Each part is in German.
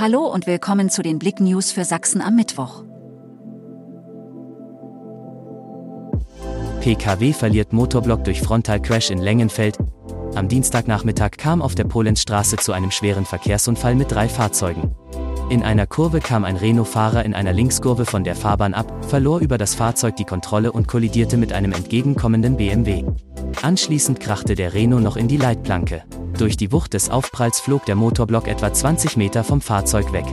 Hallo und willkommen zu den Blick News für Sachsen am Mittwoch. PKW verliert Motorblock durch Frontalcrash in Lengenfeld. Am Dienstagnachmittag kam auf der Polenzstraße zu einem schweren Verkehrsunfall mit drei Fahrzeugen. In einer Kurve kam ein Renault-Fahrer in einer Linkskurve von der Fahrbahn ab, verlor über das Fahrzeug die Kontrolle und kollidierte mit einem entgegenkommenden BMW. Anschließend krachte der Renault noch in die Leitplanke. Durch die Wucht des Aufpralls flog der Motorblock etwa 20 Meter vom Fahrzeug weg.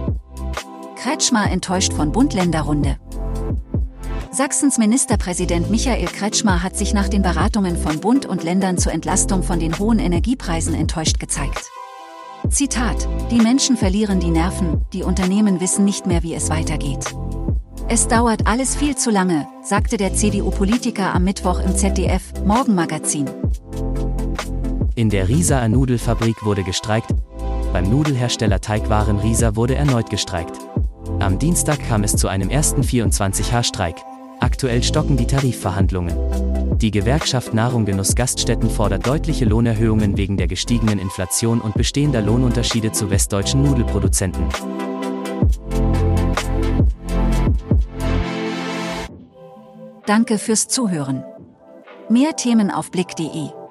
Kretschmer enttäuscht von Bund-Länder-Runde. Sachsens Ministerpräsident Michael Kretschmer hat sich nach den Beratungen von Bund und Ländern zur Entlastung von den hohen Energiepreisen enttäuscht gezeigt. Zitat, die Menschen verlieren die Nerven, die Unternehmen wissen nicht mehr, wie es weitergeht. Es dauert alles viel zu lange, sagte der CDU-Politiker am Mittwoch im ZDF Morgenmagazin. In der Rieser Nudelfabrik wurde gestreikt. Beim Nudelhersteller Teigwaren Rieser wurde erneut gestreikt. Am Dienstag kam es zu einem ersten 24H-Streik. Aktuell stocken die Tarifverhandlungen. Die Gewerkschaft Nahrung Genuss Gaststätten fordert deutliche Lohnerhöhungen wegen der gestiegenen Inflation und bestehender Lohnunterschiede zu westdeutschen Nudelproduzenten. Danke fürs Zuhören. Mehr Themen auf blick.de